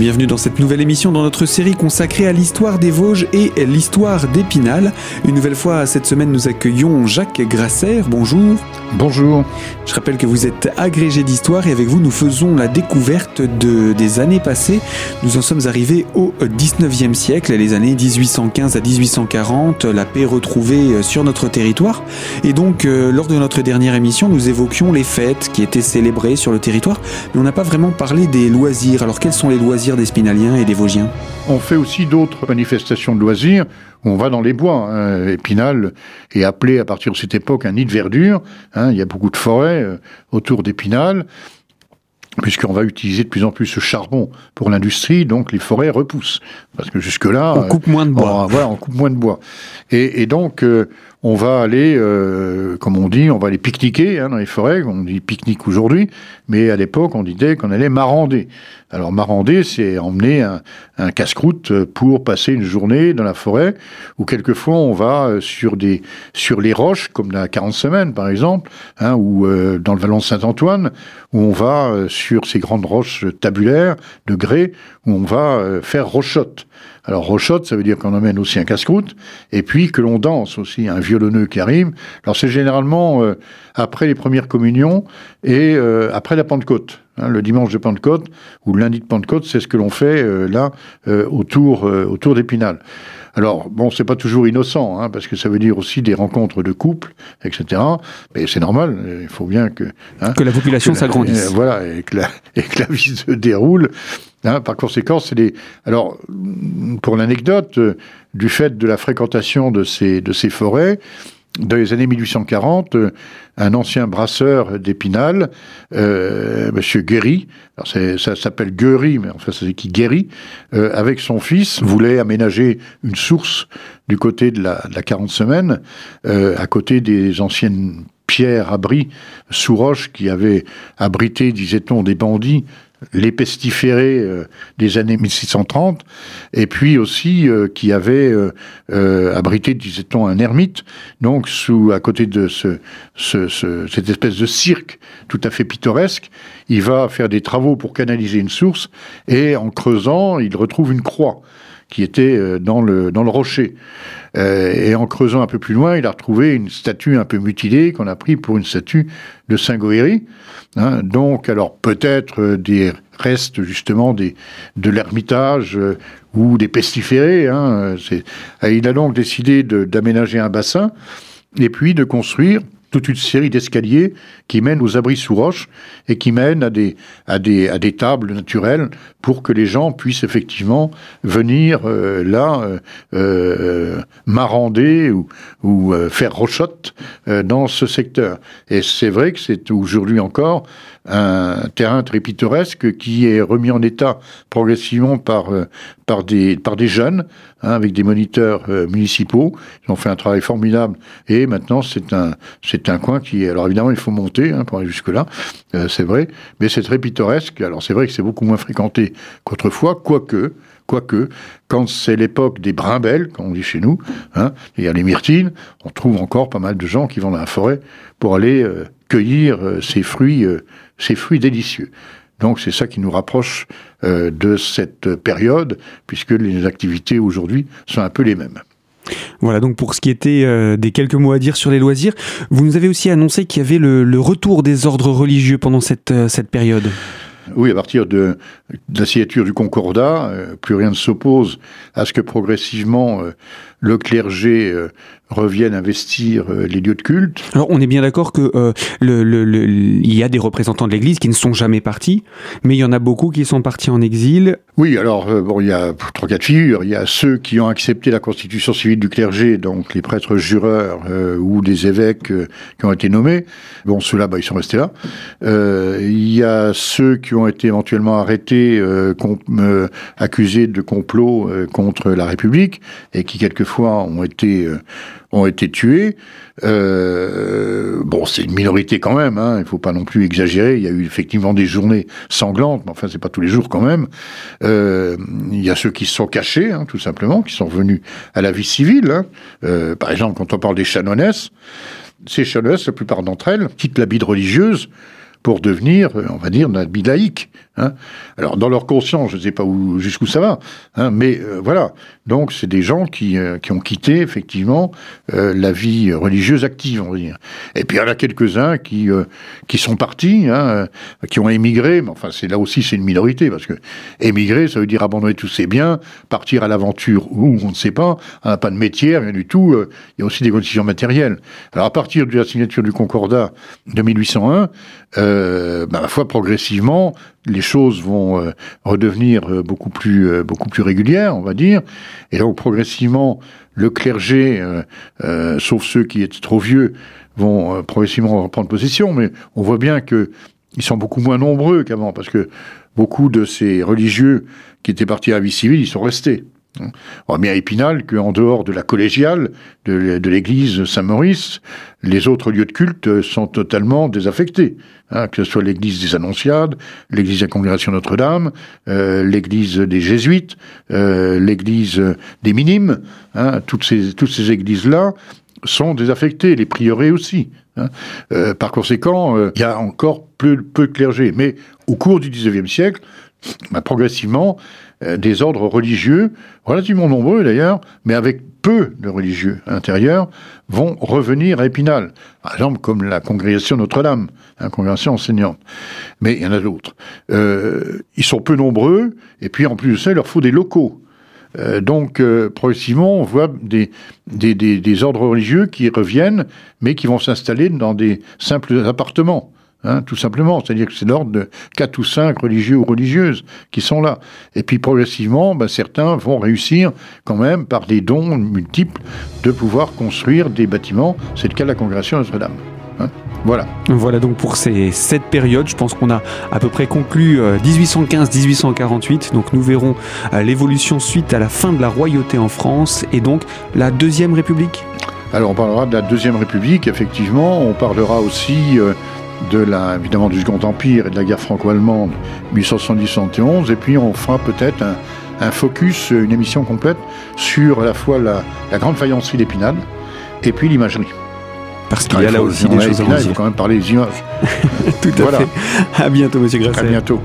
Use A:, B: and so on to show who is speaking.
A: bienvenue dans cette nouvelle émission dans notre série consacrée à l'histoire des Vosges et l'histoire d'Épinal. Une nouvelle fois, cette semaine, nous accueillons Jacques Grasser. Bonjour.
B: Bonjour.
A: Je rappelle que vous êtes agrégé d'histoire et avec vous, nous faisons la découverte de, des années passées. Nous en sommes arrivés au 19e siècle, les années 1815 à 1840, la paix retrouvée sur notre territoire. Et donc, euh, lors de notre dernière émission, nous évoquions les fêtes qui étaient célébrées sur le territoire, mais on n'a pas vraiment parlé des loisirs. Alors, quels sont les loisirs des Spinaliens et des Vosgiens
B: On fait aussi d'autres manifestations de loisirs. On va dans les bois. Hein. Épinal est appelé à partir de cette époque un nid de verdure. Hein. Il y a beaucoup de forêts euh, autour d'Épinal puisqu'on va utiliser de plus en plus ce charbon pour l'industrie, donc les forêts repoussent. Parce que jusque-là...
A: On coupe moins de bois.
B: On, voilà, on coupe moins de bois. Et, et donc, euh, on va aller, euh, comme on dit, on va aller pique-niquer hein, dans les forêts. On dit pique-nique aujourd'hui, mais à l'époque, on disait qu'on allait marander. Alors marander, c'est emmener un, casse-croûte pour passer une journée dans la forêt, ou quelquefois on va euh, sur des sur les roches, comme la 40 semaines par exemple, hein, ou euh, dans le vallon Saint-Antoine, où on va sur ces grandes roches tabulaires de grès, où on va faire rochotte. Alors rochotte, ça veut dire qu'on emmène aussi un casse-croûte, et puis que l'on danse aussi, un violonneux qui arrive. Alors c'est généralement euh, après les premières communions et euh, après la Pentecôte. Hein, le dimanche de Pentecôte ou le lundi de Pentecôte, c'est ce que l'on fait euh, là autour, autour d'Épinal. Alors, bon, c'est pas toujours innocent, hein, parce que ça veut dire aussi des rencontres de couples, etc. Mais c'est normal, il faut bien que... hein,
A: Que la population s'agrandisse.
B: voilà, et que, la, et que la vie se déroule. Hein, par conséquent, c'est des. Alors, pour l'anecdote, du fait de la fréquentation de ces, forêts, dans les années 1840, euh, un ancien brasseur d'Épinal, euh, Monsieur Guéry, alors ça s'appelle Guéry, mais enfin c'est qui Guéry, euh, avec son fils, voulait aménager une source du côté de la, de la 40 semaines, euh, à côté des anciennes pierres abris sous roche qui avaient abrité, disait-on, des bandits les pestiférés euh, des années 1630, et puis aussi euh, qui avait euh, abrité, disait-on, un ermite, donc sous à côté de ce- cette espèce de cirque tout à fait pittoresque, il va faire des travaux pour canaliser une source, et en creusant, il retrouve une croix qui était euh, dans le, dans le rocher. Euh, et en creusant un peu plus loin, il a retrouvé une statue un peu mutilée qu'on a pris pour une statue de Saint Goëri. Hein, donc, alors peut-être euh, des restes justement des, de l'ermitage ou des pestiférés. Hein, il a donc décidé d'aménager un bassin et puis de construire toute une série d'escaliers qui mènent aux abris sous roche et qui mènent à des, à des, à des tables naturelles pour que les gens puissent effectivement venir euh, là euh, euh, marander ou, euh, faire rochotte dans ce secteur. Et c'est vrai que c'est aujourd'hui encore un terrain très pittoresque qui est remis en état progressivement par, par, des, par des jeunes, hein, avec des moniteurs municipaux. Ils ont fait un travail formidable et maintenant c'est un, un coin qui est... Alors évidemment il faut monter hein, pour aller jusque-là, euh, c'est vrai, mais c'est très pittoresque. Alors c'est vrai que c'est beaucoup moins fréquenté qu'autrefois, quoique... Quoique, quand c'est l'époque des brimbelles, comme on dit chez nous, hein, y a les myrtines, on trouve encore pas mal de gens qui vont dans la forêt pour aller euh, cueillir euh, ces fruits, ces fruits délicieux. Donc c'est ça qui nous rapproche de cette période, puisque les activités aujourd'hui sont un peu les mêmes.
A: Voilà donc pour ce qui était euh, des quelques mots à dire sur les loisirs. Vous nous avez aussi annoncé qu'il y avait le, retour des ordres religieux pendant cette, euh, cette période.
B: Oui, à partir de, la signature du Concordat, euh, plus rien ne s'oppose à ce que progressivement le clergé euh, revienne investir euh, les lieux de culte.
A: Alors on est bien d'accord que euh, le, le- le- il y a des représentants de l'Église qui ne sont jamais partis, mais il y en a beaucoup qui sont partis en exil.
B: Oui, alors, euh, bon, il y a trois cas de figure. Il y a ceux qui ont accepté la constitution civile du clergé, donc les prêtres jureurs euh, ou des évêques qui ont été nommés. Bon, ceux-là, bah, ils sont restés là. Il y a ceux qui ont été éventuellement arrêtés, accusés de complot contre la République, et qui quelquefois ont été, ont été tués. Euh, bon, c'est une minorité quand même, hein, il faut pas non plus exagérer. Il y a eu effectivement des journées sanglantes, mais enfin, c'est pas tous les jours quand même. Euh, il y a ceux qui se sont cachés, hein, tout simplement, qui sont venus à la vie civile. hein. Euh, par exemple, quand on parle des chanoinesses, ces chanoinesses, la plupart d'entre elles, quittent l'habit religieuse pour devenir, on va dire, un laïque. Hein. Alors, dans leur conscience, je ne sais pas jusqu'où ça va, hein, mais voilà. Donc, c'est des gens qui, qui, ont quitté, effectivement, la vie religieuse active, on va dire. Et puis, il y en a quelques-uns qui, qui sont partis, hein, qui ont émigré, mais enfin, là aussi, c'est une minorité, parce que émigrer, ça veut dire abandonner tous ses biens, partir à l'aventure où on ne sait pas, pas de métier, rien du tout, il y a aussi des conditions matérielles. Alors, à partir de la signature du Concordat de 1801, euh, bah, foi, progressivement, les choses vont euh, redevenir euh, beaucoup plus, euh, beaucoup plus régulières, on va dire. Et donc, progressivement, le clergé, sauf ceux qui étaient trop vieux, vont progressivement reprendre possession. Mais on voit bien que ils sont beaucoup moins nombreux qu'avant, parce que beaucoup de ces religieux qui étaient partis à la vie civile, ils sont restés. On voit bien à Épinal qu'en dehors de la collégiale de, l'église Saint-Maurice, les autres lieux de culte sont totalement désaffectés. Hein, que ce soit l'église des Annonciades, l'église de la Congrégation Notre-Dame, euh, l'église des Jésuites, euh, l'église des Minimes, hein, toutes ces, toutes ces églises-là sont désaffectées, les prieurés aussi. Hein. Euh, par conséquent, il y a encore peu, de clergé. Mais au cours du XIXe siècle, bah, progressivement, euh, des ordres religieux, relativement nombreux d'ailleurs, mais avec peu de religieux intérieurs, vont revenir à Épinal. Par exemple, comme la congrégation Notre-Dame, la congrégation enseignante. Mais il y en a d'autres. Euh, ils sont peu nombreux, et puis en plus de ça, il leur faut des locaux. Euh, donc, progressivement, on voit des, ordres religieux qui reviennent, mais qui vont s'installer dans des simples appartements. Hein, tout simplement. C'est-à-dire que c'est l'ordre de quatre ou cinq religieux ou religieuses qui sont là. Et puis progressivement, ben, certains vont réussir quand même, par des dons multiples, de pouvoir construire des bâtiments. C'est le cas de la congrégation Notre-Dame. Hein. voilà.
A: Voilà donc pour ces, cette période, je pense qu'on a à peu près conclu 1815-1848. Euh, donc nous verrons euh, l'évolution suite à la fin de la royauté en France et donc la Deuxième République.
B: Alors on parlera de la Deuxième République, effectivement. On parlera aussi... Euh, de la, évidemment du Second Empire et de la guerre franco-allemande 1870-71, et puis on fera peut-être un, focus, une émission complète sur à la fois la, grande faïencerie d'Épinal et puis l'imagerie.
A: Parce qu'il y a là aussi des choses à
B: Il faut quand même parler des images.
A: Tout à fait. À bientôt, Monsieur Grasset.
B: À bientôt.